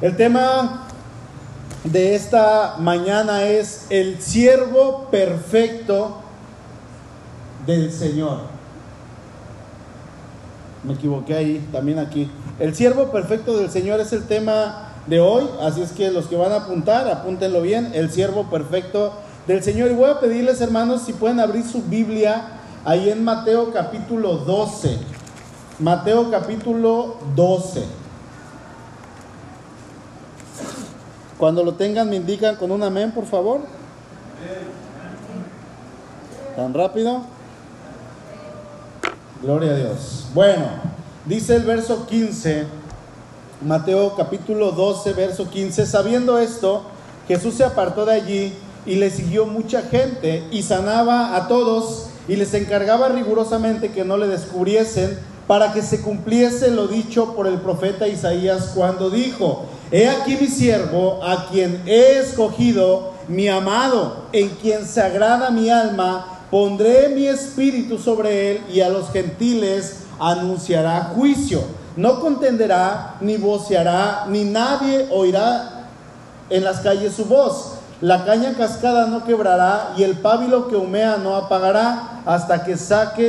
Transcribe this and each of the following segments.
El tema de esta mañana es el siervo perfecto del Señor. Me equivoqué ahí, también aquí. El siervo perfecto del Señor es el tema de hoy, así es que los que van a apuntar, apúntenlo bien, el siervo perfecto del Señor. Y voy a pedirles, hermanos, si pueden abrir su Biblia ahí en Mateo capítulo 12. Mateo capítulo 12. Cuando lo tengan me indican con un amén, por favor. ¿Tan rápido? Gloria a Dios. Bueno, dice el verso 15, Mateo capítulo 12, verso 15, sabiendo esto, Jesús se apartó de allí y le siguió mucha gente y sanaba a todos y les encargaba rigurosamente que no le descubriesen para que se cumpliese lo dicho por el profeta Isaías cuando dijo, He aquí mi siervo, a quien he escogido, mi amado, en quien se agrada mi alma, pondré mi espíritu sobre él y a los gentiles anunciará juicio. No contenderá, ni voceará, ni nadie oirá en las calles su voz. La caña cascada no quebrará y el pábilo que humea no apagará hasta que saque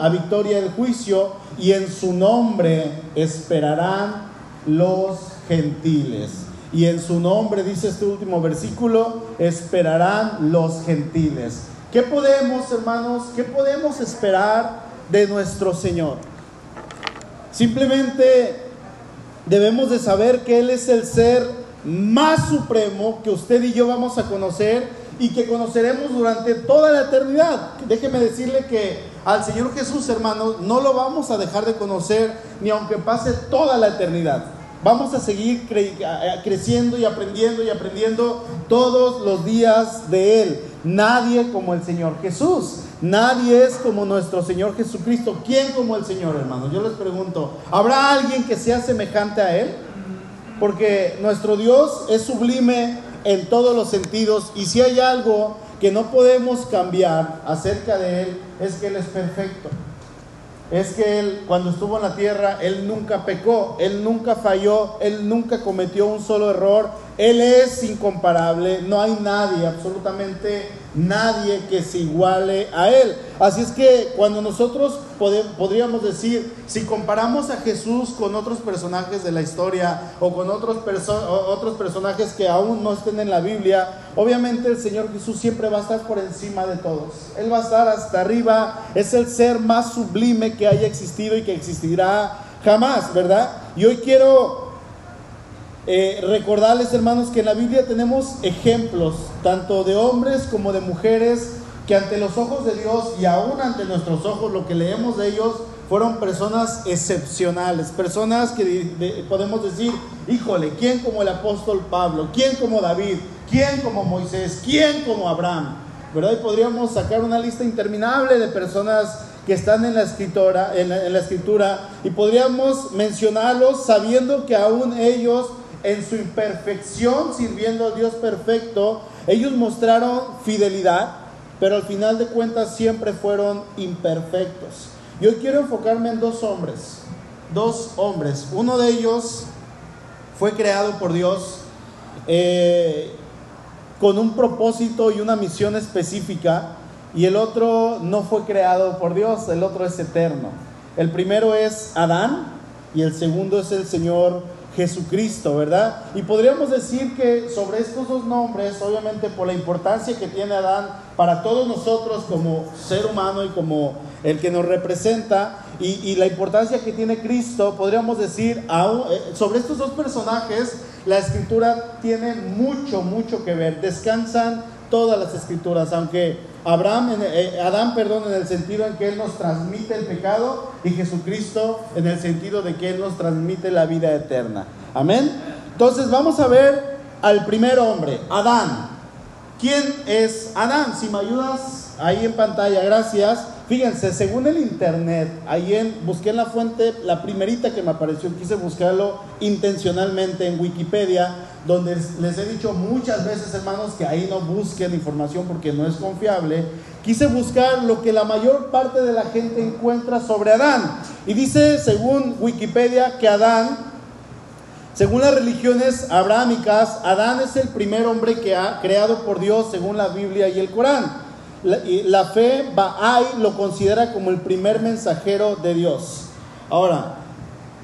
a victoria el juicio y en su nombre esperarán los gentiles. Y en su nombre, dice este último versículo, esperarán los gentiles. ¿Qué podemos, hermanos, qué podemos esperar de nuestro Señor? Simplemente debemos de saber que Él es el ser más supremo que usted y yo vamos a conocer y que conoceremos durante toda la eternidad. Déjeme decirle que al Señor Jesús, hermanos, no lo vamos a dejar de conocer ni aunque pase toda la eternidad. Vamos a seguir creciendo y aprendiendo y aprendiendo todos los días de Él. Nadie como el Señor Jesús. Nadie es como nuestro Señor Jesucristo. ¿Quién como el Señor, hermano? Yo les pregunto, ¿habrá alguien que sea semejante a Él? Porque nuestro Dios es sublime en todos los sentidos y si hay algo que no podemos cambiar acerca de Él es que Él es perfecto es que Él, cuando estuvo en la tierra, Él nunca pecó, Él nunca falló, Él nunca cometió un solo error, Él es incomparable, no hay nadie, absolutamente nadie que se iguale a Él. Así es que cuando nosotros podríamos decir, si comparamos a Jesús con otros personajes de la historia o con otros, otros personajes que aún no estén en la Biblia, obviamente el Señor Jesús siempre va a estar por encima de todos. Él va a estar hasta arriba, es el ser más sublime que haya existido y que existirá jamás, ¿verdad? Y hoy quiero eh, recordarles, hermanos, que en la Biblia tenemos ejemplos, tanto de hombres como de mujeres, que ante los ojos de Dios y aún ante nuestros ojos, lo que leemos de ellos, fueron personas excepcionales, personas que podemos decir, híjole, ¿quién como el apóstol Pablo? ¿Quién como David? ¿Quién como Moisés? ¿Quién como Abraham? ¿Verdad? Y podríamos sacar una lista interminable de personas que están en la, escritura, en la escritura y podríamos mencionarlos sabiendo que aún ellos en su imperfección, sirviendo al Dios perfecto, ellos mostraron fidelidad, pero al final de cuentas siempre fueron imperfectos. Yo quiero enfocarme en dos hombres, dos hombres. Uno de ellos fue creado por Dios eh, con un propósito y una misión específica, y el otro no fue creado por Dios, el otro es eterno. El primero es Adán y el segundo es el Señor Jesucristo, ¿verdad? Y podríamos decir que sobre estos dos nombres, obviamente por la importancia que tiene Adán para todos nosotros como ser humano y como el que nos representa, y, la importancia que tiene Cristo, podríamos decir, eh, sobre estos dos personajes, la escritura tiene mucho, mucho que ver. Descansan todas las escrituras, aunque Abraham, eh, Adán, perdón, en el sentido en que Él nos transmite el pecado y Jesucristo en el sentido de que Él nos transmite la vida eterna. Amén. Entonces vamos a ver al primer hombre, Adán. ¿Quién es Adán? Si me ayudas ahí en pantalla, gracias. Fíjense, según el internet, ahí en, busqué en la fuente, la primerita que me apareció, quise buscarlo intencionalmente en Wikipedia, donde les he dicho muchas veces, hermanos, que ahí no busquen información porque no es confiable. Quise buscar lo que la mayor parte de la gente encuentra sobre Adán. Y dice, según Wikipedia, que Adán Según las religiones abrahámicas, Adán es el primer hombre que ha creado por Dios según la Biblia y el Corán. La, la fe Bahá'í lo considera como el primer mensajero de Dios. Ahora,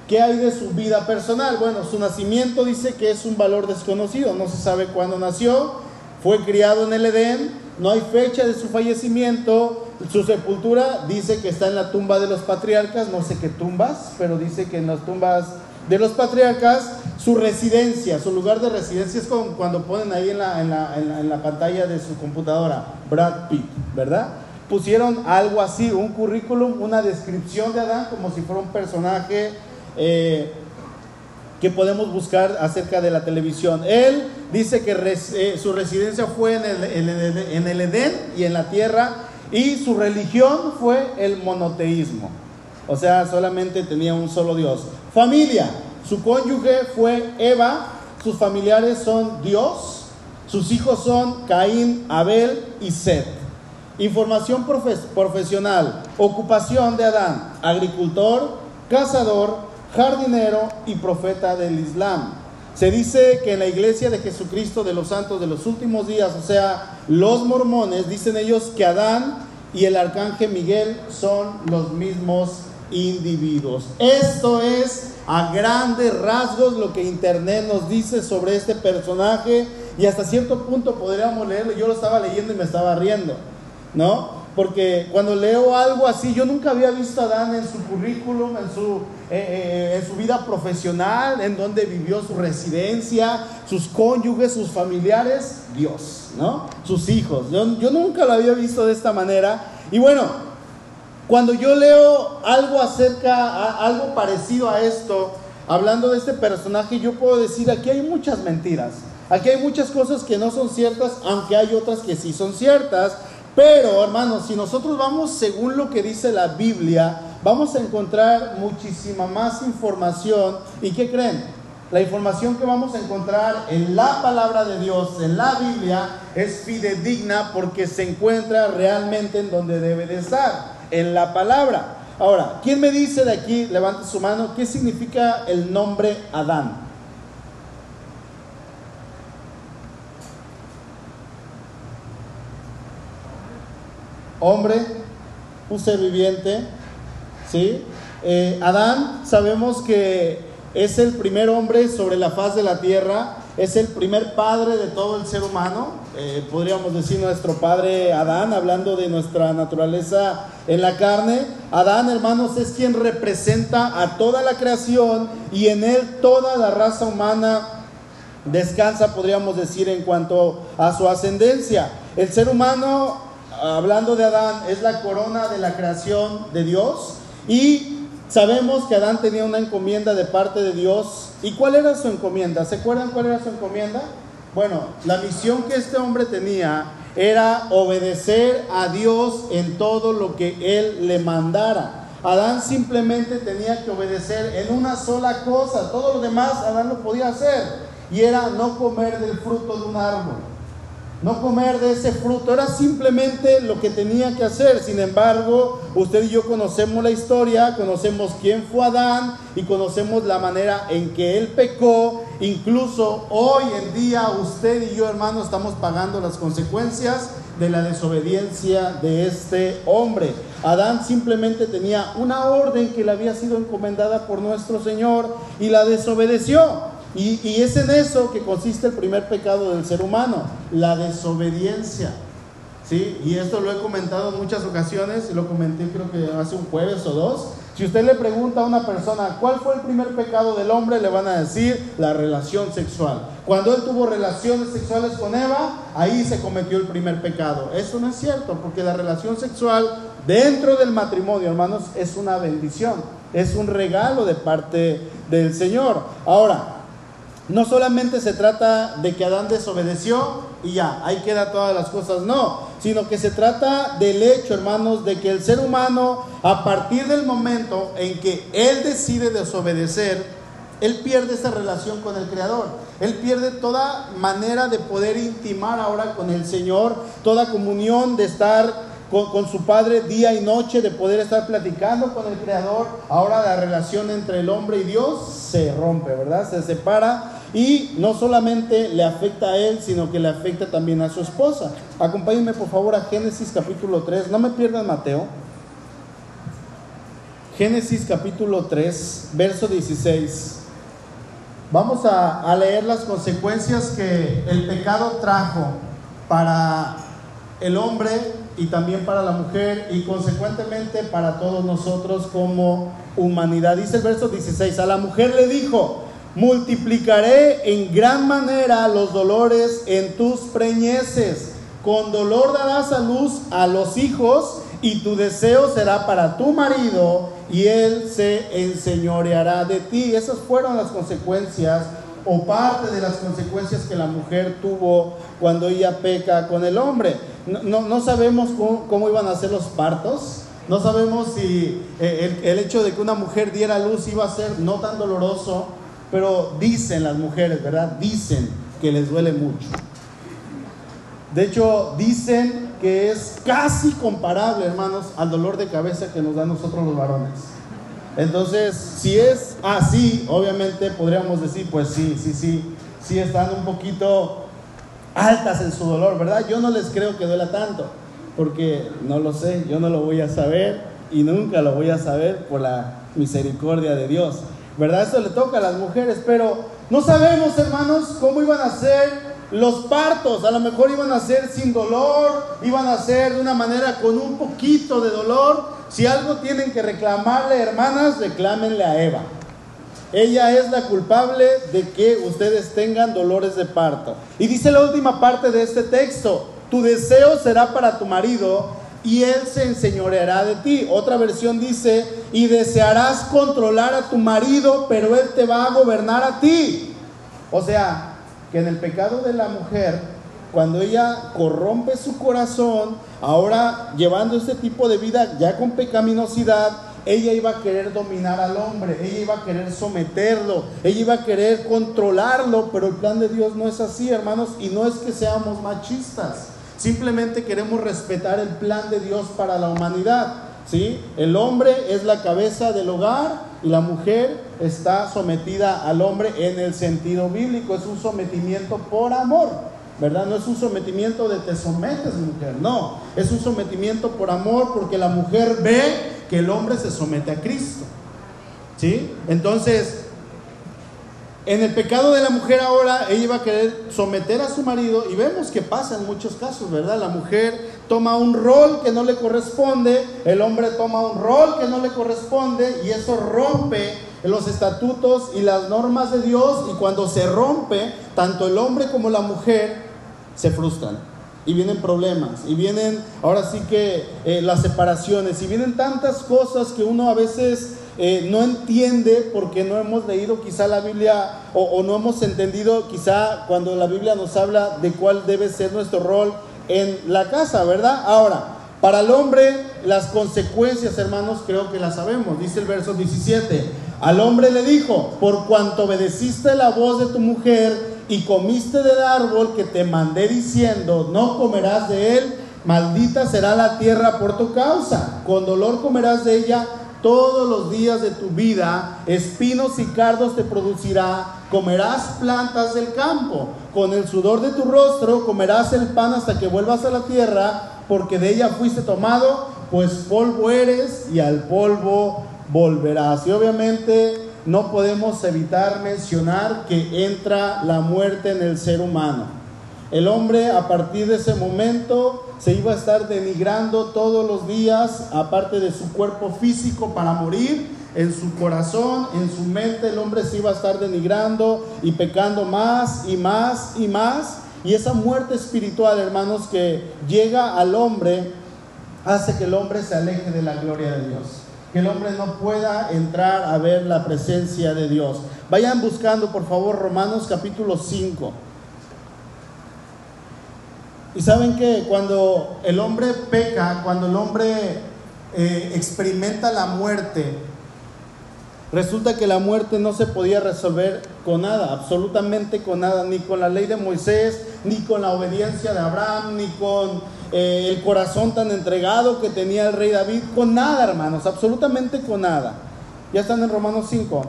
¿qué hay de su vida personal? Bueno, su nacimiento dice que es un valor desconocido, no se sabe cuándo nació, fue criado en el Edén, no hay fecha de su fallecimiento, su sepultura dice que está en la tumba de los patriarcas, no sé qué tumbas, pero dice que en las tumbas de los patriarcas, su residencia, su lugar de residencia es como cuando ponen ahí en la, en la, en la, pantalla de su computadora, Brad Pitt, ¿verdad? Pusieron algo así, un currículum, una descripción de Adán como si fuera un personaje eh, que podemos buscar acerca de la televisión. Él dice que eh, su residencia fue en el, en el Edén y en la tierra y su religión fue el monoteísmo. O sea, solamente tenía un solo Dios. Familia, su cónyuge fue Eva, sus familiares son Dios, sus hijos son Caín, Abel y Seth. Información profesional, ocupación de Adán, agricultor, cazador, jardinero y profeta del Islam. Se dice que en la iglesia de Jesucristo de los santos de los últimos días, o sea, los mormones, dicen ellos que Adán y el arcángel Miguel son los mismos individuos. Esto es a grandes rasgos lo que Internet nos dice sobre este personaje y hasta cierto punto podríamos leerlo. Yo lo estaba leyendo y me estaba riendo, ¿no? Porque cuando leo algo así, yo nunca había visto a Adán en su currículum, en su, eh, eh, en su vida profesional, en donde vivió su residencia, sus cónyuges, sus familiares, Dios, ¿no? Sus hijos. Yo, yo nunca lo había visto de esta manera. Y bueno, cuando yo leo algo acerca, algo parecido a esto, hablando de este personaje, yo puedo decir, aquí hay muchas mentiras. Aquí hay muchas cosas que no son ciertas, aunque hay otras que sí son ciertas. Pero, hermanos, si nosotros vamos según lo que dice la Biblia, vamos a encontrar muchísima más información. ¿Y qué creen? La información que vamos a encontrar en la palabra de Dios, en la Biblia, es fidedigna porque se encuentra realmente en donde debe de estar en la palabra. Ahora, ¿quién me dice de aquí, levante su mano, qué significa el nombre Adán? Hombre, un ser viviente, ¿sí? Eh, Adán sabemos que es el primer hombre sobre la faz de la tierra, es el primer padre de todo el ser humano, eh, podríamos decir nuestro padre Adán, hablando de nuestra naturaleza en la carne. Adán, hermanos, es quien representa a toda la creación y en él toda la raza humana descansa, podríamos decir, en cuanto a su ascendencia. El ser humano, hablando de Adán, es la corona de la creación de Dios y Sabemos que Adán tenía una encomienda de parte de Dios. ¿Y cuál era su encomienda? ¿Se acuerdan cuál era su encomienda? Bueno, la misión que este hombre tenía era obedecer a Dios en todo lo que él le mandara. Adán simplemente tenía que obedecer en una sola cosa. Todo lo demás Adán lo podía hacer. Y era no comer del fruto de un árbol no comer de ese fruto. Era simplemente lo que tenía que hacer. Sin embargo, usted y yo conocemos la historia, conocemos quién fue Adán y conocemos la manera en que él pecó. Incluso hoy en día usted y yo, hermano, estamos pagando las consecuencias de la desobediencia de este hombre. Adán simplemente tenía una orden que le había sido encomendada por nuestro Señor y la desobedeció. Y, es en eso que consiste el primer pecado del ser humano, la desobediencia. ¿Sí? Y esto lo he comentado en muchas ocasiones, y lo comenté creo que hace un jueves o dos. Si usted le pregunta a una persona cuál fue el primer pecado del hombre, le van a decir la relación sexual. Cuando él tuvo relaciones sexuales con Eva, ahí se cometió el primer pecado. Eso no es cierto, porque la relación sexual dentro del matrimonio, hermanos, es una bendición, es un regalo de parte del Señor. Ahora, no solamente se trata de que Adán desobedeció y ya, ahí queda todas las cosas, no, sino que se trata del hecho, hermanos, de que el ser humano, a partir del momento en que él decide desobedecer, él pierde esa relación con el Creador. Él pierde toda manera de poder intimar ahora con el Señor, toda comunión de estar con, su padre día y noche, de poder estar platicando con el Creador. Ahora la relación entre el hombre y Dios se rompe, ¿verdad? Se separa y no solamente le afecta a él, sino que le afecta también a su esposa. Acompáñenme por favor a Génesis capítulo 3, no me pierdan Mateo. Génesis capítulo 3, verso 16. Vamos a, a leer las consecuencias que el pecado trajo para el hombre y también para la mujer y consecuentemente para todos nosotros como humanidad. Dice el verso 16, a la mujer le dijo, multiplicaré en gran manera los dolores en tus preñeces, con dolor darás a luz a los hijos y tu deseo será para tu marido y él se enseñoreará de ti. Esas fueron las consecuencias o parte de las consecuencias que la mujer tuvo cuando ella peca con el hombre. No, no, sabemos cómo, iban a ser los partos, no sabemos si eh, el, el, hecho de que una mujer diera luz iba a ser no tan doloroso, pero dicen las mujeres, ¿verdad? Dicen que les duele mucho. De hecho, dicen que es casi comparable, hermanos, al dolor de cabeza que nos da nosotros los varones. Entonces, si es así, obviamente podríamos decir, pues sí, sí, sí, sí están un poquito altas en su dolor, ¿verdad? Yo no les creo que duela tanto, porque no lo sé, yo no lo voy a saber y nunca lo voy a saber por la misericordia de Dios, ¿verdad? Eso le toca a las mujeres, pero no sabemos, hermanos, cómo iban a ser los partos, a lo mejor iban a ser sin dolor, iban a ser de una manera con un poquito de dolor, si algo tienen que reclamarle, hermanas, reclámenle a Eva. Ella es la culpable de que ustedes tengan dolores de parto. Y dice la última parte de este texto, tu deseo será para tu marido y él se enseñoreará de ti. Otra versión dice, y desearás controlar a tu marido, pero él te va a gobernar a ti. O sea, que en el pecado de la mujer cuando ella corrompe su corazón, ahora llevando este tipo de vida ya con pecaminosidad, ella iba a querer dominar al hombre, ella iba a querer someterlo, ella iba a querer controlarlo, pero el plan de Dios no es así, hermanos, y no es que seamos machistas, simplemente queremos respetar el plan de Dios para la humanidad. ¿sí? El hombre es la cabeza del hogar y la mujer está sometida al hombre en el sentido bíblico, es un sometimiento por amor. ¿verdad? No es un sometimiento de te sometes, mujer, no, es un sometimiento por amor porque la mujer ve que el hombre se somete a Cristo. ¿Sí? Entonces, en el pecado de la mujer ahora, ella iba a querer someter a su marido y vemos que pasa en muchos casos, ¿verdad? La mujer toma un rol que no le corresponde, el hombre toma un rol que no le corresponde y eso rompe los estatutos y las normas de Dios y cuando se rompe, tanto el hombre como la mujer se frustran y vienen problemas y vienen ahora sí que eh, las separaciones y vienen tantas cosas que uno a veces eh, no entiende porque no hemos leído quizá la Biblia o, o, no hemos entendido quizá cuando la Biblia nos habla de cuál debe ser nuestro rol en la casa, ¿verdad? Ahora, para el hombre las consecuencias, hermanos, creo que las sabemos. Dice el verso 17, al hombre le dijo, por cuanto obedeciste la voz de tu mujer, y comiste del árbol que te mandé diciendo, no comerás de él, maldita será la tierra por tu causa, con dolor comerás de ella todos los días de tu vida, espinos y cardos te producirá, comerás plantas del campo, con el sudor de tu rostro comerás el pan hasta que vuelvas a la tierra, porque de ella fuiste tomado, pues polvo eres y al polvo volverás. Y obviamente no podemos evitar mencionar que entra la muerte en el ser humano. El hombre a partir de ese momento se iba a estar denigrando todos los días, aparte de su cuerpo físico para morir, en su corazón, en su mente, el hombre se iba a estar denigrando y pecando más y más y más. Y esa muerte espiritual, hermanos, que llega al hombre, hace que el hombre se aleje de la gloria de Dios que el hombre no pueda entrar a ver la presencia de Dios. Vayan buscando, por favor, Romanos capítulo 5. Y saben que cuando el hombre peca, cuando el hombre eh, experimenta la muerte, Resulta que la muerte no se podía resolver con nada, absolutamente con nada, ni con la ley de Moisés, ni con la obediencia de Abraham, ni con eh, el corazón tan entregado que tenía el rey David, con nada, hermanos, absolutamente con nada. Ya están en Romanos 5.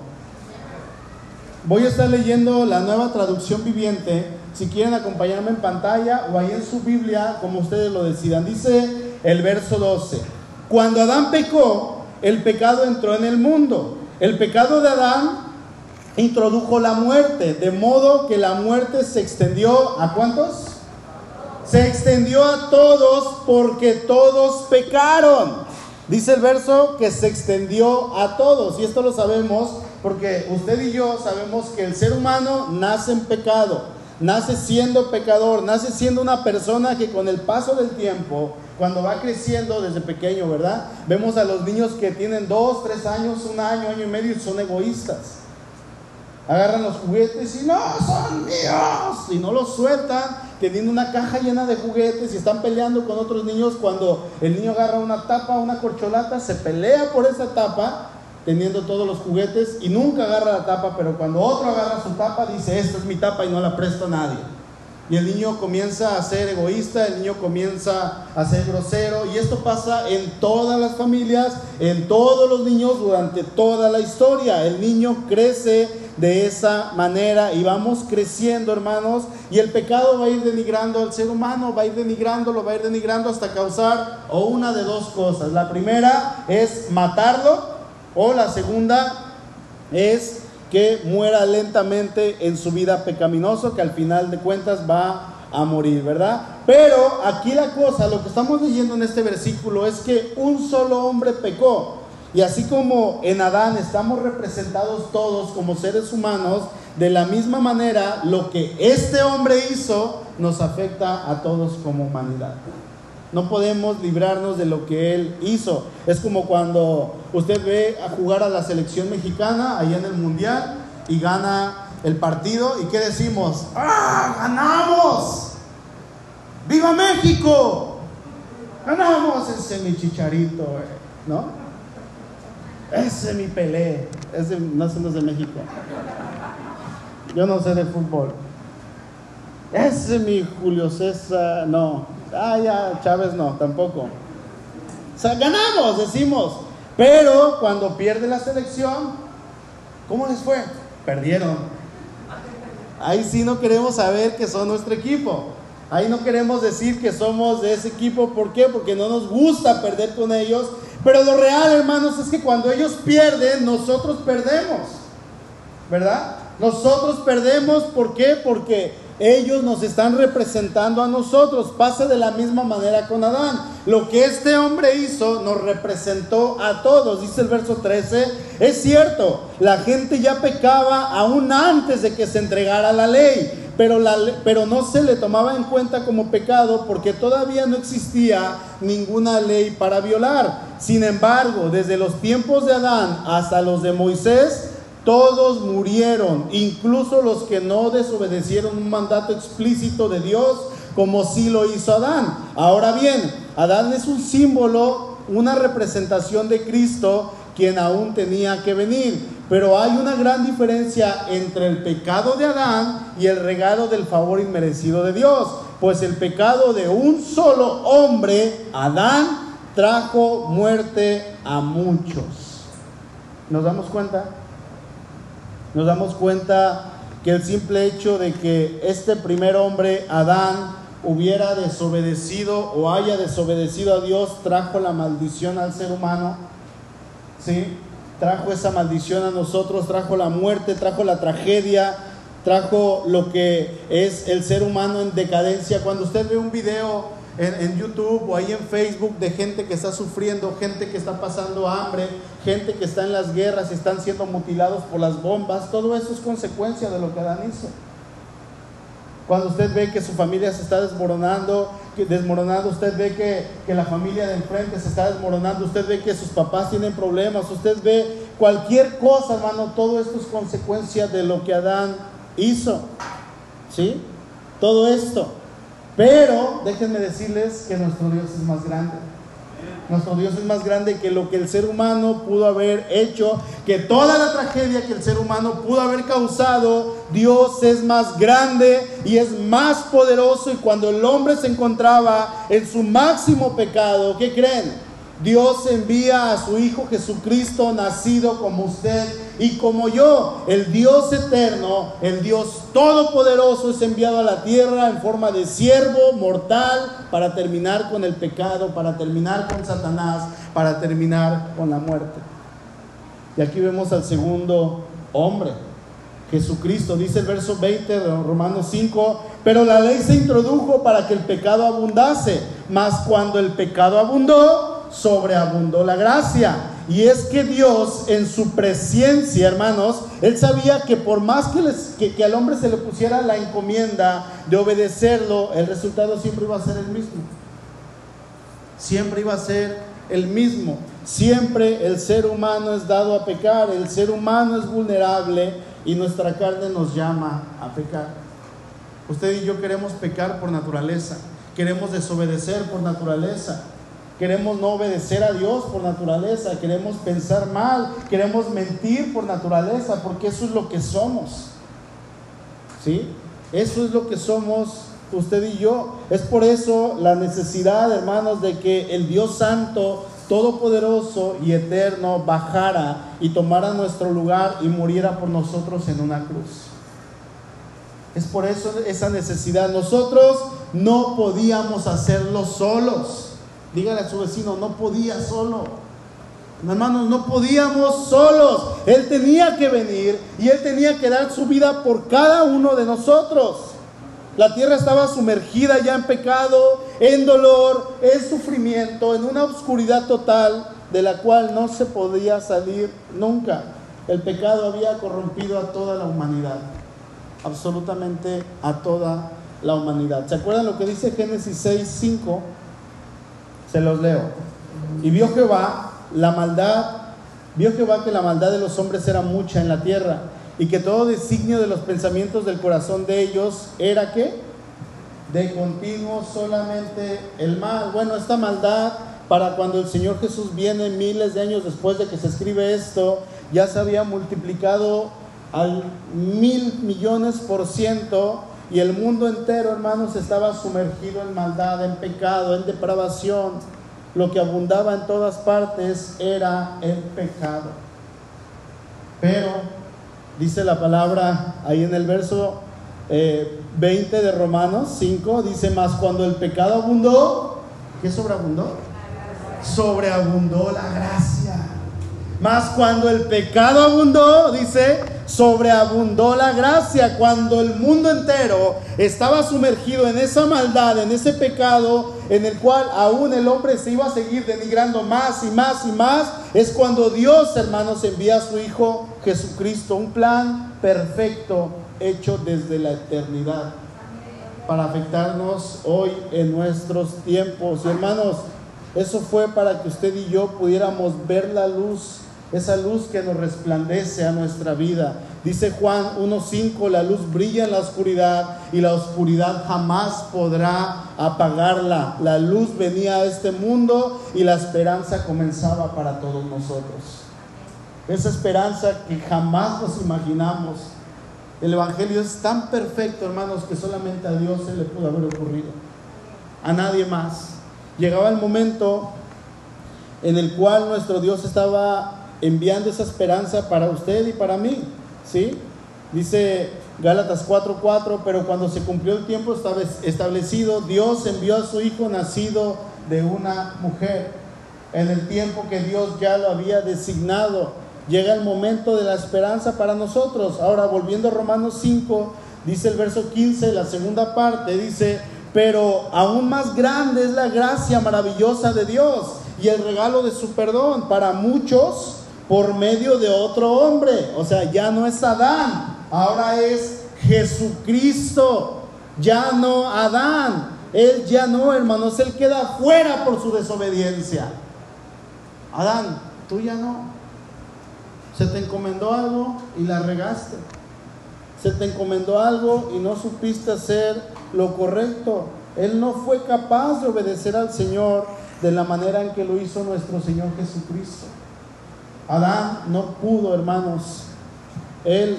Voy a estar leyendo la nueva traducción viviente. Si quieren acompañarme en pantalla o ahí en su Biblia, como ustedes lo decidan. Dice el verso 12. Cuando Adán pecó, el pecado entró en el mundo. El pecado de Adán introdujo la muerte, de modo que la muerte se extendió a cuántos? Se extendió a todos porque todos pecaron. Dice el verso que se extendió a todos, y esto lo sabemos porque usted y yo sabemos que el ser humano nace en pecado, nace siendo pecador, nace siendo una persona que con el paso del tiempo cuando va creciendo desde pequeño, ¿verdad? Vemos a los niños que tienen dos, tres años, un año, año y medio y son egoístas. Agarran los juguetes y no, son míos. Y no los sueltan, teniendo una caja llena de juguetes y están peleando con otros niños. Cuando el niño agarra una tapa, una corcholata, se pelea por esa tapa, teniendo todos los juguetes y nunca agarra la tapa. Pero cuando otro agarra su tapa, dice: Esta es mi tapa y no la presto a nadie. Y el niño comienza a ser egoísta, el niño comienza a ser grosero. Y esto pasa en todas las familias, en todos los niños durante toda la historia. El niño crece de esa manera y vamos creciendo, hermanos. Y el pecado va a ir denigrando al ser humano, va a ir denigrándolo, va a ir denigrando hasta causar o una de dos cosas. La primera es matarlo o la segunda es que muera lentamente en su vida pecaminoso, que al final de cuentas va a morir, ¿verdad? Pero aquí la cosa, lo que estamos leyendo en este versículo es que un solo hombre pecó. Y así como en Adán estamos representados todos como seres humanos, de la misma manera lo que este hombre hizo nos afecta a todos como humanidad. No podemos librarnos de lo que Él hizo. Es como cuando usted ve a jugar a la selección mexicana allá en el Mundial y gana el partido y ¿qué decimos? ¡Ah, ganamos! ¡Viva México! Ganamos ese mi chicharito, ¿no? Ese mi Pelé. Ese no es de México. Yo no sé de fútbol. Ese mi Julio César, no. Ah, ya, Chávez no, tampoco. O sea, ganamos, decimos. Pero cuando pierde la selección, ¿cómo les fue? Perdieron. Ahí sí no queremos saber que son nuestro equipo. Ahí no queremos decir que somos de ese equipo. ¿Por qué? Porque no nos gusta perder con ellos. Pero lo real, hermanos, es que cuando ellos pierden, nosotros perdemos. ¿Verdad? Nosotros perdemos, ¿por qué? Porque ellos nos están representando a nosotros. Pasa de la misma manera con Adán. Lo que este hombre hizo nos representó a todos. Dice el verso 13. Es cierto, la gente ya pecaba aún antes de que se entregara la ley. Pero, la, pero no se le tomaba en cuenta como pecado porque todavía no existía ninguna ley para violar. Sin embargo, desde los tiempos de Adán hasta los de Moisés, todos murieron, incluso los que no desobedecieron un mandato explícito de Dios, como sí lo hizo Adán. Ahora bien, Adán es un símbolo, una representación de Cristo, quien aún tenía que venir. Pero hay una gran diferencia entre el pecado de Adán y el regalo del favor inmerecido de Dios. Pues el pecado de un solo hombre, Adán, trajo muerte a muchos. ¿Nos damos cuenta? Nos damos cuenta que el simple hecho de que este primer hombre, Adán, hubiera desobedecido o haya desobedecido a Dios, trajo la maldición al ser humano. ¿Sí? Trajo esa maldición a nosotros, trajo la muerte, trajo la tragedia, trajo lo que es el ser humano en decadencia. Cuando usted ve un video en, YouTube o ahí en Facebook de gente que está sufriendo, gente que está pasando hambre, gente que está en las guerras y están siendo mutilados por las bombas. Todo eso es consecuencia de lo que Adán hizo. Cuando usted ve que su familia se está desmoronando, que desmoronando, usted ve que, que la familia de enfrente se está desmoronando, usted ve que sus papás tienen problemas, usted ve cualquier cosa, hermano, todo esto es consecuencia de lo que Adán hizo. ¿Sí? Todo esto. Pero déjenme decirles que nuestro Dios es más grande. Nuestro Dios es más grande que lo que el ser humano pudo haber hecho, que toda la tragedia que el ser humano pudo haber causado. Dios es más grande y es más poderoso. Y cuando el hombre se encontraba en su máximo pecado, ¿qué creen? Dios envía a su Hijo Jesucristo, nacido como usted y como yo. El Dios eterno, el Dios todopoderoso es enviado a la tierra en forma de siervo mortal para terminar con el pecado, para terminar con Satanás, para terminar con la muerte. Y aquí vemos al segundo hombre, Jesucristo. Dice el verso 20 de Romanos 5, pero la ley se introdujo para que el pecado abundase, mas cuando el pecado abundó, sobreabundó la gracia. Y es que Dios en su presencia, hermanos, Él sabía que por más que, les, que, al hombre se le pusiera la encomienda de obedecerlo, el resultado siempre iba a ser el mismo. Siempre iba a ser el mismo. Siempre el ser humano es dado a pecar, el ser humano es vulnerable y nuestra carne nos llama a pecar. Usted y yo queremos pecar por naturaleza, queremos desobedecer por naturaleza. Queremos no obedecer a Dios por naturaleza, queremos pensar mal, queremos mentir por naturaleza, porque eso es lo que somos. ¿Sí? Eso es lo que somos usted y yo. Es por eso la necesidad, hermanos, de que el Dios Santo, Todopoderoso y Eterno bajara y tomara nuestro lugar y muriera por nosotros en una cruz. Es por eso esa necesidad. Nosotros no podíamos hacerlo solos. Dígale a su vecino, no podía solo. Hermanos, no podíamos solos. Él tenía que venir y Él tenía que dar su vida por cada uno de nosotros. La tierra estaba sumergida ya en pecado, en dolor, en sufrimiento, en una oscuridad total de la cual no se podía salir nunca. El pecado había corrompido a toda la humanidad, absolutamente a toda la humanidad. ¿Se acuerdan lo que dice Génesis 6, 5? Se los leo. Y vio Jehová la maldad, vio Jehová que la maldad de los hombres era mucha en la tierra y que todo designio de los pensamientos del corazón de ellos era que de continuo solamente el mal. Bueno, esta maldad para cuando el Señor Jesús viene miles de años después de que se escribe esto, ya se había multiplicado al mil millones por ciento y el mundo entero, hermanos, estaba sumergido en maldad, en pecado, en depravación. Lo que abundaba en todas partes era el pecado. Pero, dice la palabra ahí en el verso 20 eh, de Romanos 5, dice, más cuando el pecado abundó, ¿qué sobreabundó? Sobreabundó la gracia. Más cuando el pecado abundó, dice, sobreabundó la gracia cuando el mundo entero estaba sumergido en esa maldad, en ese pecado en el cual aún el hombre se iba a seguir denigrando más y más y más, es cuando Dios, hermanos, envía a su Hijo Jesucristo, un plan perfecto hecho desde la eternidad para afectarnos hoy en nuestros tiempos. Y hermanos, eso fue para que usted y yo pudiéramos ver la luz esa luz que nos resplandece a nuestra vida. Dice Juan 1.5, la luz brilla en la oscuridad y la oscuridad jamás podrá apagarla. La luz venía a este mundo y la esperanza comenzaba para todos nosotros. Esa esperanza que jamás nos imaginamos. El Evangelio es tan perfecto, hermanos, que solamente a Dios se le pudo haber ocurrido. A nadie más. Llegaba el momento en el cual nuestro Dios estaba enviando esa esperanza para usted y para mí, ¿sí? Dice Gálatas 4:4, pero cuando se cumplió el tiempo establecido, Dios envió a su Hijo nacido de una mujer. En el tiempo que Dios ya lo había designado, llega el momento de la esperanza para nosotros. Ahora, volviendo a Romanos 5, dice el verso 15, la segunda parte, dice, pero aún más grande es la gracia maravillosa de Dios y el regalo de su perdón para muchos por medio de otro hombre. O sea, ya no es Adán, ahora es Jesucristo. Ya no Adán. Él ya no, hermanos, él queda fuera por su desobediencia. Adán, tú ya no. Se te encomendó algo y la regaste. Se te encomendó algo y no supiste hacer lo correcto. Él no fue capaz de obedecer al Señor de la manera en que lo hizo nuestro Señor Jesucristo. Adán no pudo, hermanos. Él,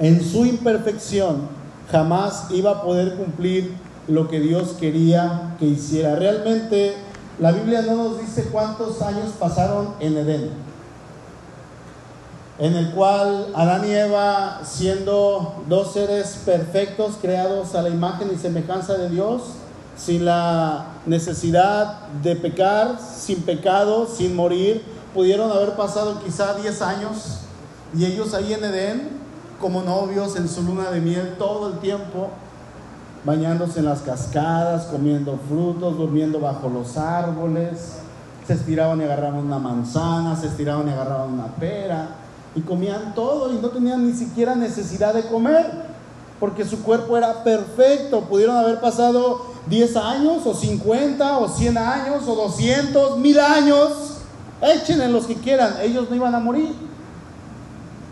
en su imperfección, jamás iba a poder cumplir lo que Dios quería que hiciera. Realmente, la Biblia no nos dice cuántos años pasaron en Edén, en el cual Adán y Eva, siendo dos seres perfectos, creados a la imagen y semejanza de Dios, sin la necesidad de pecar, sin pecado, sin morir, pudieron haber pasado quizá 10 años y ellos ahí en Edén, como novios en su luna de miel todo el tiempo, bañándose en las cascadas, comiendo frutos, durmiendo bajo los árboles, se estiraban y agarraban una manzana, se estiraban y agarraban una pera y comían todo y no tenían ni siquiera necesidad de comer, porque su cuerpo era perfecto, pudieron haber pasado 10 años o 50 o 100 años o 200, mil años Échenle los que quieran, ellos no iban a morir.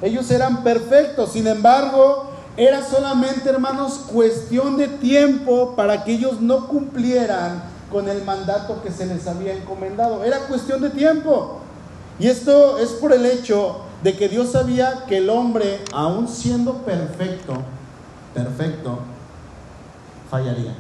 Ellos eran perfectos, sin embargo, era solamente, hermanos, cuestión de tiempo para que ellos no cumplieran con el mandato que se les había encomendado. Era cuestión de tiempo. Y esto es por el hecho de que Dios sabía que el hombre, aun siendo perfecto, perfecto, fallaría.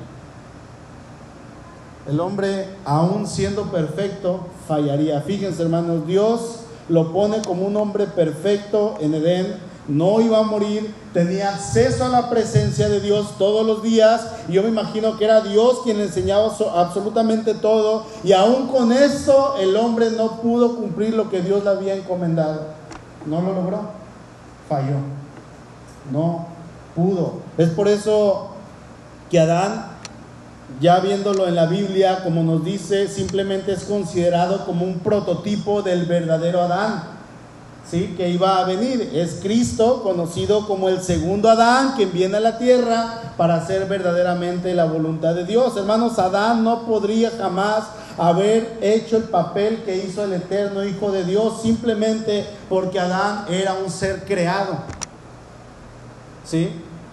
El hombre, aun siendo perfecto, fallaría. Fíjense, hermanos, Dios lo pone como un hombre perfecto en Edén. No iba a morir, tenía acceso a la presencia de Dios todos los días. Y yo me imagino que era Dios quien le enseñaba absolutamente todo. Y aún con eso, el hombre no pudo cumplir lo que Dios le había encomendado. No lo logró, falló. No pudo. Es por eso que Adán ya viéndolo en la Biblia, como nos dice, simplemente es considerado como un prototipo del verdadero Adán, ¿sí? que iba a venir. Es Cristo, conocido como el segundo Adán, que viene a la tierra para hacer verdaderamente la voluntad de Dios. Hermanos, Adán no podría jamás haber hecho el papel que hizo el eterno Hijo de Dios, simplemente porque Adán era un ser creado. ¿Sí?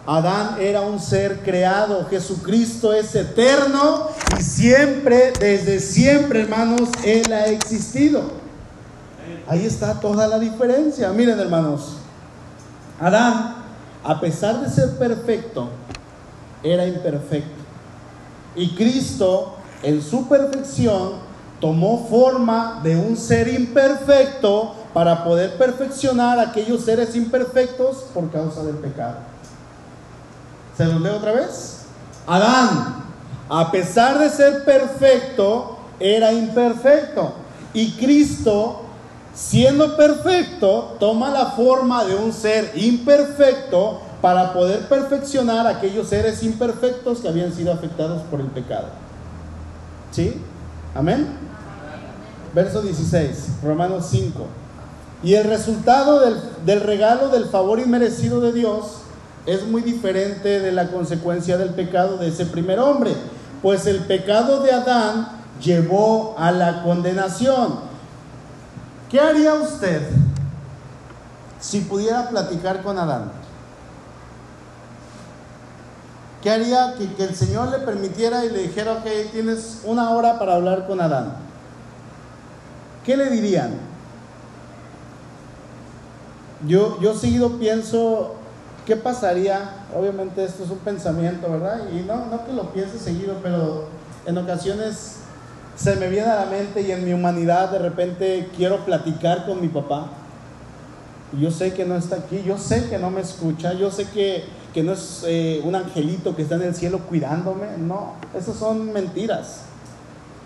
Adán era un ser creado, Jesucristo es eterno y siempre, desde siempre, hermanos, Él ha existido. Ahí está toda la diferencia. Miren, hermanos, Adán, a pesar de ser perfecto, era imperfecto. Y Cristo, en su perfección, tomó forma de un ser imperfecto para poder perfeccionar a aquellos seres imperfectos por causa del pecado. ¿Se los leo otra vez? Adán, a pesar de ser perfecto, era imperfecto. Y Cristo, siendo perfecto, toma la forma de un ser imperfecto para poder perfeccionar aquellos seres imperfectos que habían sido afectados por el pecado. ¿Sí? Amén. Verso 16, Romanos 5. Y el resultado del, del regalo del favor inmerecido de Dios es muy diferente de la consecuencia del pecado de ese primer hombre, pues el pecado de Adán llevó a la condenación. ¿Qué haría usted si pudiera platicar con Adán? ¿Qué haría que, el Señor le permitiera y le dijera, ok, tienes una hora para hablar con Adán? ¿Qué le dirían? Yo, yo seguido pienso ¿qué pasaría? Obviamente esto es un pensamiento, ¿verdad? Y no, no que lo piense seguido, pero en ocasiones se me viene a la mente y en mi humanidad de repente quiero platicar con mi papá. yo sé que no está aquí, yo sé que no me escucha, yo sé que, que no es eh, un angelito que está en el cielo cuidándome. No, esas son mentiras.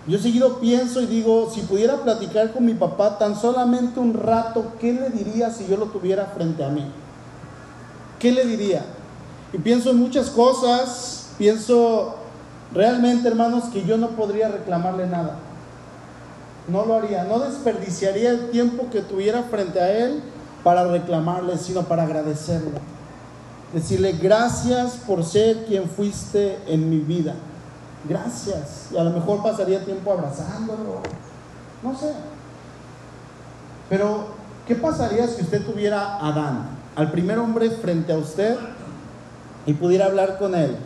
Yo seguido pienso y digo, si pudiera platicar con mi papá tan solamente un rato, ¿qué le diría si yo lo tuviera frente a mí? ¿Qué le diría? Y pienso en muchas cosas, pienso realmente, hermanos, que yo no podría reclamarle nada. No lo haría, no desperdiciaría el tiempo que tuviera frente a él para reclamarle, sino para agradecerle. Decirle gracias por ser quien fuiste en mi vida. Gracias. Y a lo mejor pasaría tiempo abrazándolo. No sé. Pero, ¿qué pasaría si usted tuviera a Adán? Al primer hombre frente a usted y pudiera hablar con él,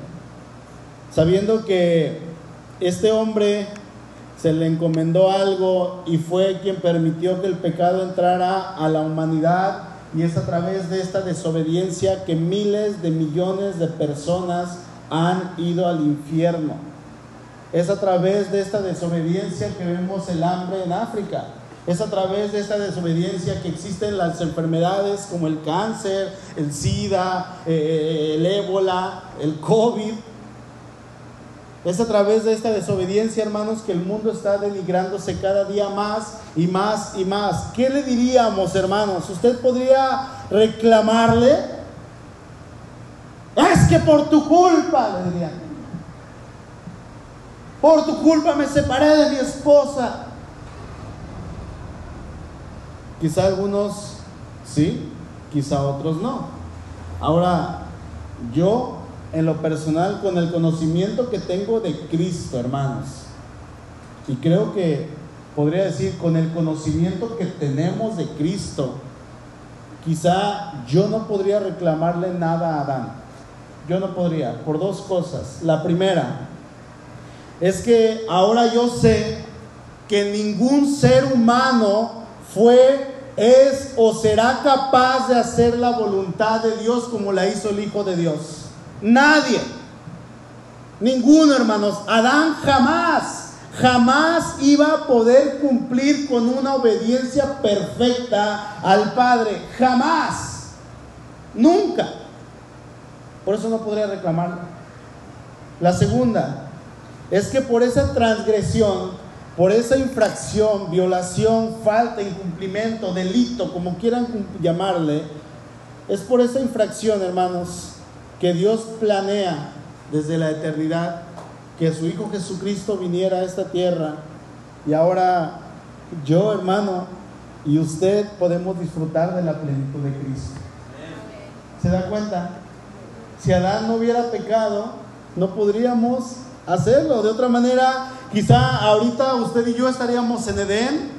sabiendo que este hombre se le encomendó algo y fue quien permitió que el pecado entrara a la humanidad y es a través de esta desobediencia que miles de millones de personas han ido al infierno. Es a través de esta desobediencia que vemos el hambre en África. Es a través de esta desobediencia que existen las enfermedades como el cáncer, el SIDA, eh, el ébola, el COVID. Es a través de esta desobediencia, hermanos, que el mundo está denigrándose cada día más y más y más. ¿Qué le diríamos, hermanos? Usted podría reclamarle. Es que por tu culpa, le dirían. Por tu culpa me separé de mi esposa. Quizá algunos sí, quizá otros no. Ahora, yo en lo personal, con el conocimiento que tengo de Cristo, hermanos, y creo que podría decir, con el conocimiento que tenemos de Cristo, quizá yo no podría reclamarle nada a Adán. Yo no podría, por dos cosas. La primera es que ahora yo sé que ningún ser humano fue, es o será capaz de hacer la voluntad de Dios como la hizo el Hijo de Dios. Nadie. Ninguno, hermanos. Adán jamás, jamás iba a poder cumplir con una obediencia perfecta al Padre. Jamás. Nunca. Por eso no podría reclamarlo. La segunda es que por esa transgresión por esa infracción, violación, falta, incumplimiento, delito, como quieran llamarle, es por esa infracción, hermanos, que Dios planea desde la eternidad que su Hijo Jesucristo viniera a esta tierra. Y ahora yo, hermano, y usted podemos disfrutar de la plenitud de Cristo. ¿Se da cuenta? Si Adán no hubiera pecado, no podríamos hacerlo. De otra manera, Quizá ahorita usted y yo estaríamos en Edén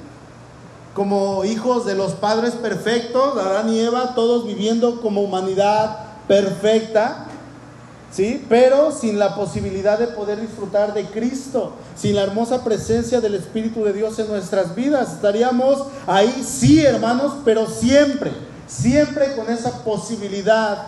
como hijos de los padres perfectos, Adán y Eva, todos viviendo como humanidad perfecta, ¿sí? Pero sin la posibilidad de poder disfrutar de Cristo, sin la hermosa presencia del Espíritu de Dios en nuestras vidas. Estaríamos ahí, sí, hermanos, pero siempre, siempre con esa posibilidad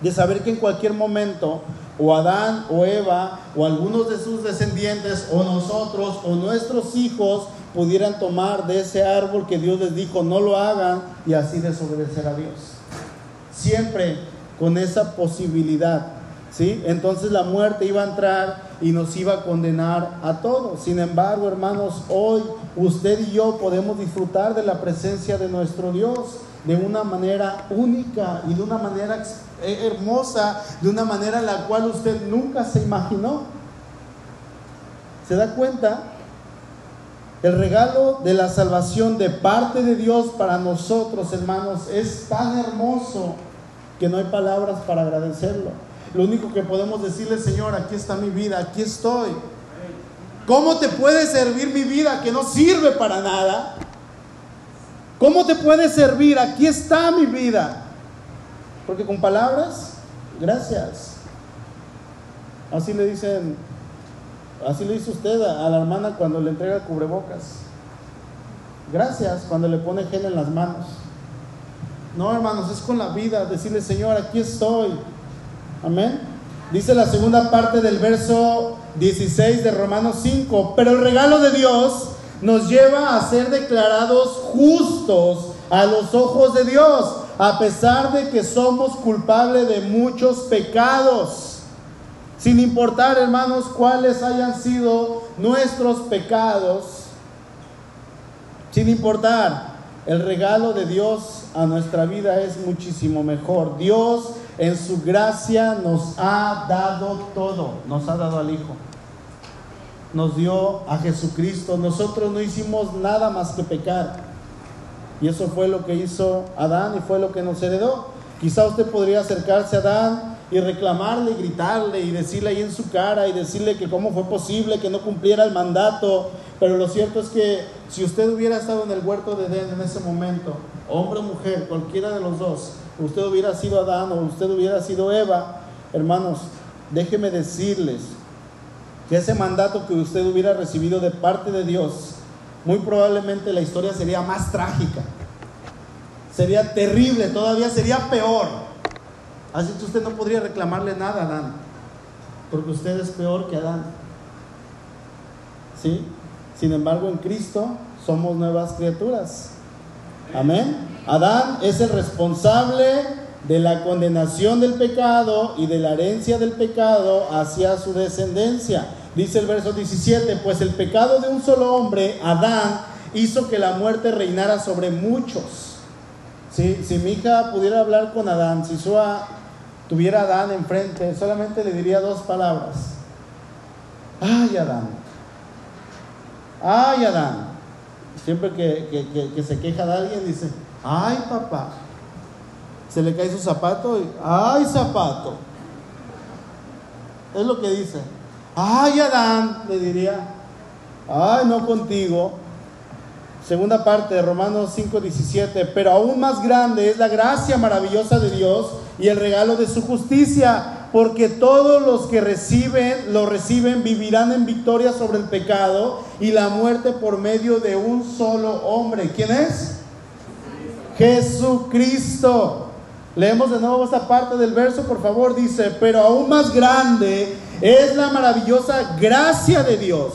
de saber que en cualquier momento o Adán o Eva o algunos de sus descendientes o nosotros o nuestros hijos pudieran tomar de ese árbol que Dios les dijo no lo hagan y así desobedecer a Dios. Siempre con esa posibilidad, ¿sí? Entonces la muerte iba a entrar y nos iba a condenar a todos. Sin embargo, hermanos, hoy usted y yo podemos disfrutar de la presencia de nuestro Dios de una manera única y de una manera hermosa, de una manera en la cual usted nunca se imaginó. ¿Se da cuenta? El regalo de la salvación de parte de Dios para nosotros, hermanos, es tan hermoso que no hay palabras para agradecerlo. Lo único que podemos decirle, Señor, aquí está mi vida, aquí estoy. ¿Cómo te puede servir mi vida que no sirve para nada? ¿Cómo te puede servir? Aquí está mi vida. Porque con palabras, gracias. Así le dicen, así le dice usted a, la hermana cuando le entrega cubrebocas. Gracias cuando le pone gel en las manos. No, hermanos, es con la vida, decirle, Señor, aquí estoy. Amén. Dice la segunda parte del verso 16 de Romanos 5, pero el regalo de Dios nos lleva a ser declarados justos a los ojos de Dios, a pesar de que somos culpables de muchos pecados. Sin importar, hermanos, cuáles hayan sido nuestros pecados, sin importar, el regalo de Dios a nuestra vida es muchísimo mejor. Dios en su gracia nos ha dado todo, nos ha dado al Hijo nos dio a Jesucristo. Nosotros no hicimos nada más que pecar. Y eso fue lo que hizo Adán y fue lo que nos heredó. Quizá usted podría acercarse a Adán y reclamarle y gritarle y decirle ahí en su cara y decirle que cómo fue posible que no cumpliera el mandato. Pero lo cierto es que si usted hubiera estado en el huerto de Edén en ese momento, hombre o mujer, cualquiera de los dos, usted hubiera sido Adán o usted hubiera sido Eva, hermanos, déjeme decirles que ese mandato que usted hubiera recibido de parte de Dios, muy probablemente la historia sería más trágica. Sería terrible, todavía sería peor. Así que usted no podría reclamarle nada a Adán, porque usted es peor que Adán. ¿Sí? Sin embargo, en Cristo somos nuevas criaturas. Amén. Adán es el responsable de la condenación del pecado y de la herencia del pecado hacia su descendencia. Dice el verso 17, pues el pecado de un solo hombre, Adán, hizo que la muerte reinara sobre muchos. Si, si mi hija pudiera hablar con Adán, si su tuviera Adán enfrente, solamente le diría dos palabras. Ay, Adán. Ay, Adán. Siempre que, que se queja de alguien, dice, ay, papá. Se le cae su zapato y, ay, zapato. Es lo que dice. Ay, Adán, le diría, ay, no contigo. Segunda parte de Romanos 5:17, pero aún más grande es la gracia maravillosa de Dios y el regalo de su justicia, porque todos los que reciben, lo reciben, vivirán en victoria sobre el pecado y la muerte por medio de un solo hombre. ¿Quién es? Jesucristo. Leemos de nuevo esta parte del verso, por favor, dice, pero aún más grande es la maravillosa gracia de Dios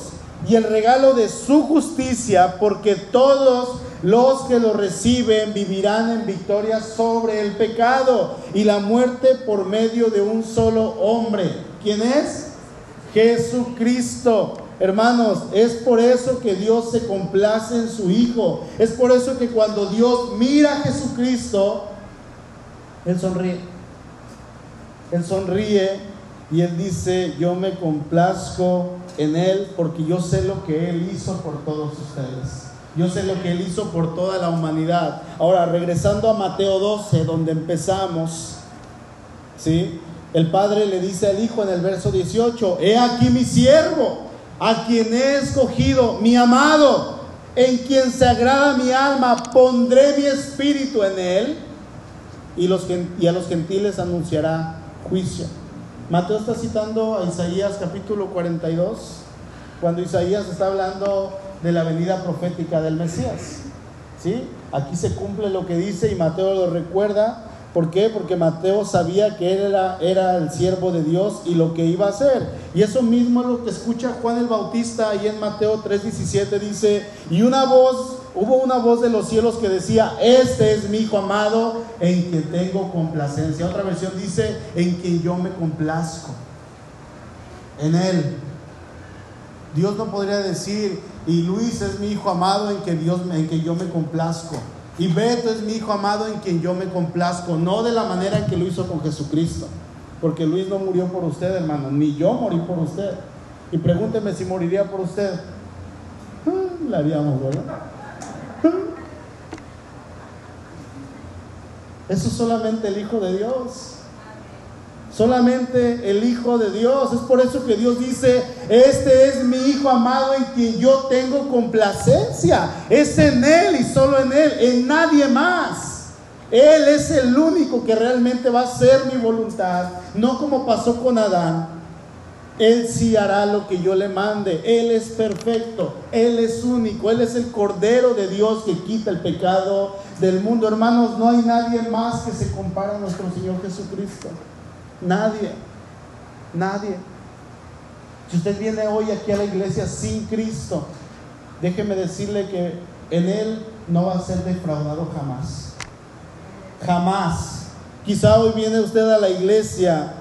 y el regalo de su justicia, porque todos los que lo reciben vivirán en victoria sobre el pecado y la muerte por medio de un solo hombre. ¿Quién es? Jesucristo. Hermanos, es por eso que Dios se complace en su Hijo. Es por eso que cuando Dios mira a Jesucristo, Él sonríe. Él sonríe y él dice, yo me complazco en él porque yo sé lo que él hizo por todos ustedes. Yo sé lo que él hizo por toda la humanidad. Ahora, regresando a Mateo 12, donde empezamos, ¿sí? El padre le dice al hijo en el verso 18, he aquí mi siervo, a quien he escogido, mi amado, en quien se agrada mi alma, pondré mi espíritu en él y, a los gentiles anunciará juicio. Mateo está citando a Isaías capítulo 42, cuando Isaías está hablando de la venida profética del Mesías. ¿Sí? Aquí se cumple lo que dice y Mateo lo recuerda ¿Por qué? Porque Mateo sabía que él era, era, el siervo de Dios y lo que iba a hacer. Y eso mismo es lo que escucha Juan el Bautista ahí en Mateo 3:17 dice, y una voz, hubo una voz de los cielos que decía, este es mi hijo amado en quien tengo complacencia. Otra versión dice, en quien yo me complazco. En él. Dios no podría decir, y Luis es mi hijo amado en que, Dios, en que yo me complazco. Y Beto es mi hijo amado en quien yo me complazco, no de la manera en que lo hizo con Jesucristo. Porque Luis no murió por usted, hermano, ni yo morí por usted. Y pregúnteme si moriría por usted. Ah, la haríamos, ¿verdad? Eso es solamente el Hijo de Dios solamente el Hijo de Dios. Es por eso que Dios dice, este es mi Hijo amado en quien yo tengo complacencia. Es en Él y solo en Él, en nadie más. Él es el único que realmente va a hacer mi voluntad, no como pasó con Adán. Él sí hará lo que yo le mande. Él es perfecto. Él es único. Él es el Cordero de Dios que quita el pecado del mundo. Hermanos, no hay nadie más que se compara a nuestro Señor Jesucristo. Nadie, nadie. Si usted viene hoy aquí a la iglesia sin Cristo, déjeme decirle que en Él no va a ser defraudado jamás. Jamás. Quizá hoy viene usted a la iglesia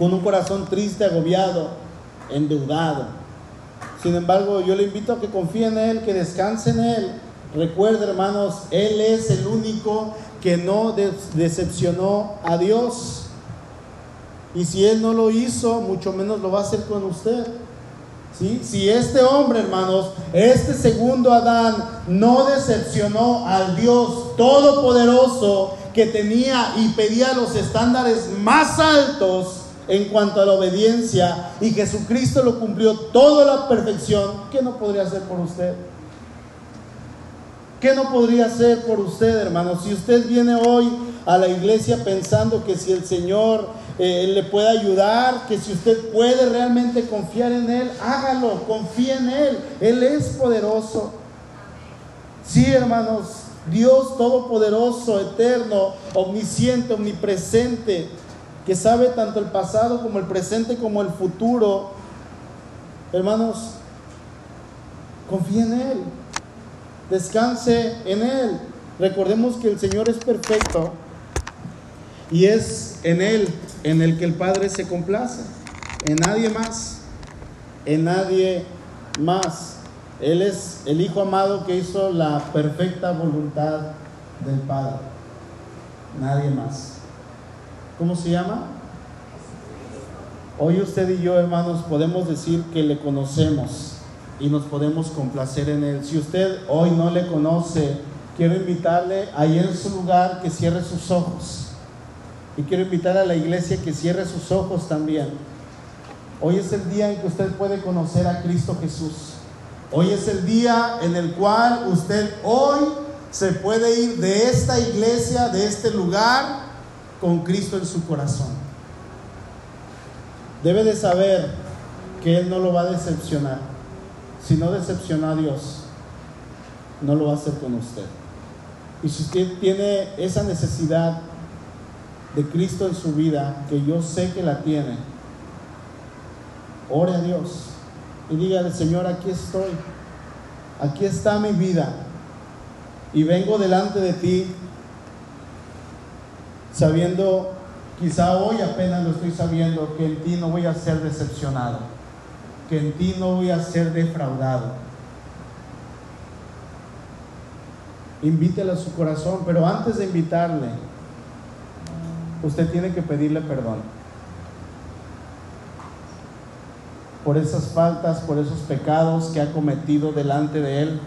con un corazón triste, agobiado, endeudado. Sin embargo, yo le invito a que confíe en Él, que descanse en Él. Recuerde, hermanos, Él es el único que no decepcionó a Dios. Y si Él no lo hizo, mucho menos lo va a hacer con usted. ¿Sí? Si este hombre, hermanos, este segundo Adán, no decepcionó al Dios Todopoderoso que tenía y pedía los estándares más altos en cuanto a la obediencia y Jesucristo lo cumplió toda la perfección, ¿qué no podría hacer por usted? ¿Qué no podría hacer por usted, hermano? Si usted viene hoy a la iglesia pensando que si el Señor eh, le pueda ayudar, que si usted puede realmente confiar en Él, hágalo, confíe en Él. Él es poderoso. Sí, hermanos, Dios todopoderoso, eterno, omnisciente, omnipresente, que sabe tanto el pasado como el presente como el futuro. Hermanos, confíe en Él, descanse en Él. Recordemos que el Señor es perfecto y es en Él en el que el Padre se complace, en nadie más, en nadie más. Él es el Hijo amado que hizo la perfecta voluntad del Padre, nadie más. ¿Cómo se llama? Hoy usted y yo, hermanos, podemos decir que le conocemos y nos podemos complacer en Él. Si usted hoy no le conoce, quiero invitarle ahí en su lugar que cierre sus ojos y quiero invitar a la iglesia que cierre sus ojos también. Hoy es el día en que usted puede conocer a Cristo Jesús. Hoy es el día en el cual usted hoy se puede ir de esta iglesia, de este lugar, con Cristo en su corazón. Debe de saber que Él no lo va a decepcionar. Si no decepciona a Dios, no lo va a hacer con usted. Y si usted tiene esa necesidad de Cristo en su vida, que yo sé que la tiene, ore a Dios y dígale, Señor, aquí estoy, aquí está mi vida y vengo delante de ti sabiendo, quizá hoy apenas lo estoy sabiendo, que en ti no voy a ser decepcionado, que en ti no voy a ser defraudado. Invítele a su corazón, pero antes de invitarle, usted tiene que pedirle perdón por esas faltas, por esos pecados que ha cometido delante de Él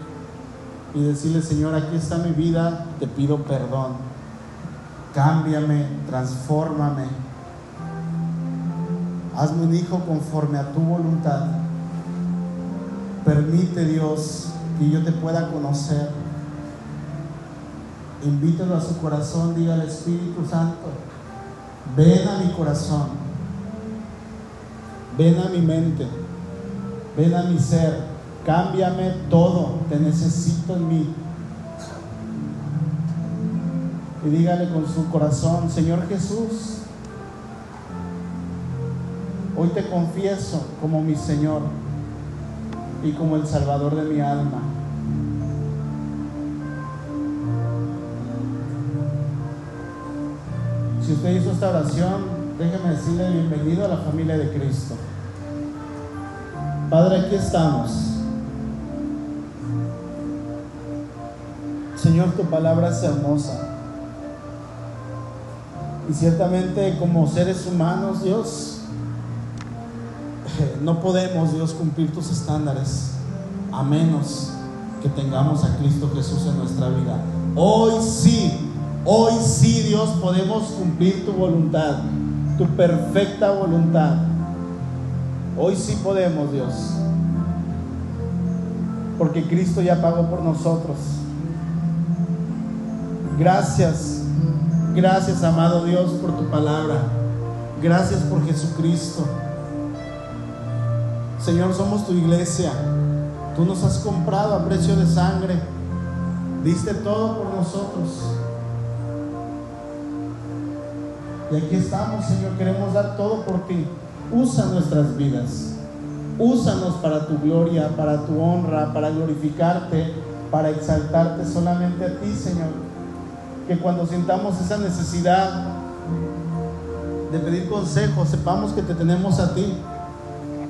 y decirle, Señor, aquí está mi vida, te pido perdón, cámbiame, transfórmame, hazme un hijo conforme a tu voluntad, permite Dios que yo te pueda conocer, invítalo a su corazón, diga al Espíritu Santo, ven a mi corazón, ven a mi mente, ven a mi ser, cámbiame todo, te necesito en mí. Y dígale con su corazón, Señor Jesús, hoy te confieso como mi Señor y como el Salvador de mi alma. Si usted hizo esta oración, déjeme decirle bienvenido a la familia de Cristo. Padre, aquí estamos. Señor, tu palabra es hermosa. Y ciertamente como seres humanos, Dios, no podemos, Dios, cumplir tus estándares a menos que tengamos a Cristo Jesús en nuestra vida. Hoy sí Hoy sí, Dios, podemos cumplir tu voluntad, tu perfecta voluntad. Hoy sí podemos, Dios. Porque Cristo ya pagó por nosotros. Gracias, gracias, amado Dios, por tu palabra. Gracias por Jesucristo. Señor, somos tu iglesia. Tú nos has comprado a precio de sangre. Diste todo por nosotros. Y aquí estamos, Señor, queremos dar todo por ti. Usa nuestras vidas. Úsanos para tu gloria, para tu honra, para glorificarte, para exaltarte solamente a ti, Señor. Que cuando sintamos esa necesidad de pedir consejo, sepamos que te tenemos a ti.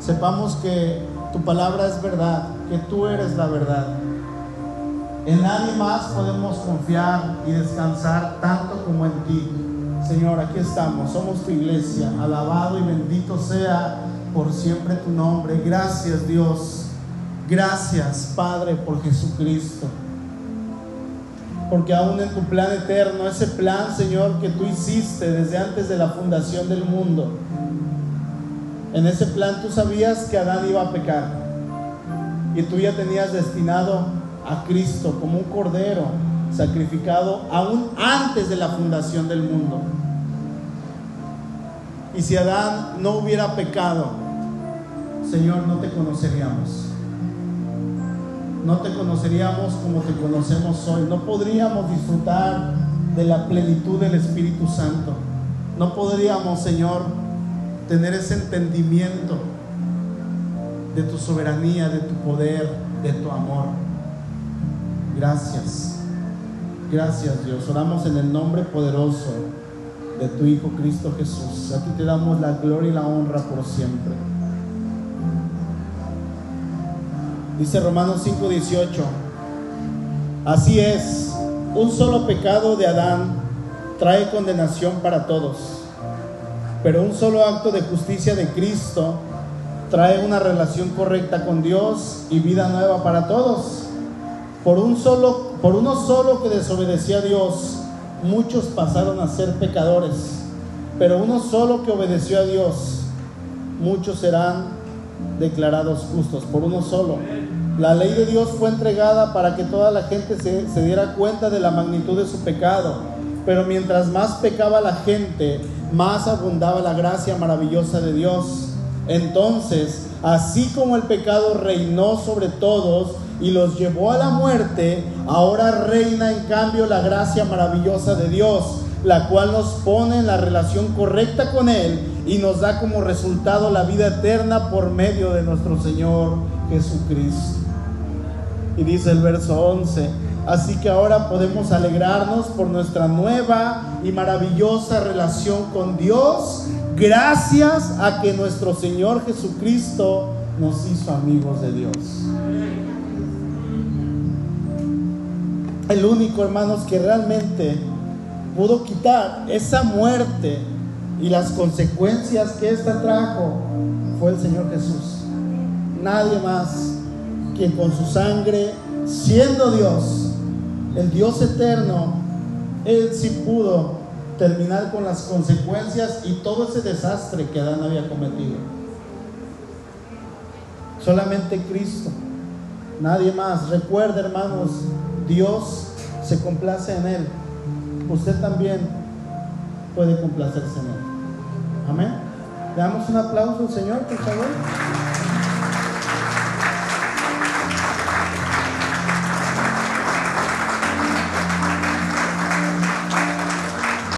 Sepamos que tu palabra es verdad, que tú eres la verdad. En nadie más podemos confiar y descansar tanto como en ti. Señor, aquí estamos, somos tu iglesia. Alabado y bendito sea por siempre tu nombre. Gracias Dios. Gracias Padre por Jesucristo. Porque aún en tu plan eterno, ese plan, Señor, que tú hiciste desde antes de la fundación del mundo, en ese plan tú sabías que Adán iba a pecar. Y tú ya tenías destinado a Cristo como un cordero sacrificado aún antes de la fundación del mundo. Y si Adán no hubiera pecado, Señor, no te conoceríamos. No te conoceríamos como te conocemos hoy. No podríamos disfrutar de la plenitud del Espíritu Santo. No podríamos, Señor, tener ese entendimiento de tu soberanía, de tu poder, de tu amor. Gracias. Gracias Dios. Oramos en el nombre poderoso de tu Hijo Cristo Jesús. A ti te damos la gloria y la honra por siempre. Dice Romanos 5:18. Así es, un solo pecado de Adán trae condenación para todos, pero un solo acto de justicia de Cristo trae una relación correcta con Dios y vida nueva para todos. Por, un solo, por uno solo que desobedecía a Dios, muchos pasaron a ser pecadores, pero uno solo que obedeció a Dios, muchos serán declarados justos, por uno solo. La ley de Dios fue entregada para que toda la gente se, diera cuenta de la magnitud de su pecado, pero mientras más pecaba la gente, más abundaba la gracia maravillosa de Dios. Entonces, así como el pecado reinó sobre todos, y los llevó a la muerte, ahora reina en cambio la gracia maravillosa de Dios, la cual nos pone en la relación correcta con Él y nos da como resultado la vida eterna por medio de nuestro Señor Jesucristo. Y dice el verso 11, así que ahora podemos alegrarnos por nuestra nueva y maravillosa relación con Dios, gracias a que nuestro Señor Jesucristo nos hizo amigos de Dios. el único, hermanos, que realmente pudo quitar esa muerte y las consecuencias que ésta trajo fue el Señor Jesús. Nadie más quien con su sangre, siendo Dios, el Dios eterno, Él sí pudo terminar con las consecuencias y todo ese desastre que Adán había cometido. Solamente Cristo, nadie más. Recuerda, hermanos, Dios se complace en Él. Usted también puede complacerse en Él. Amén. Le damos un aplauso al Señor, por favor.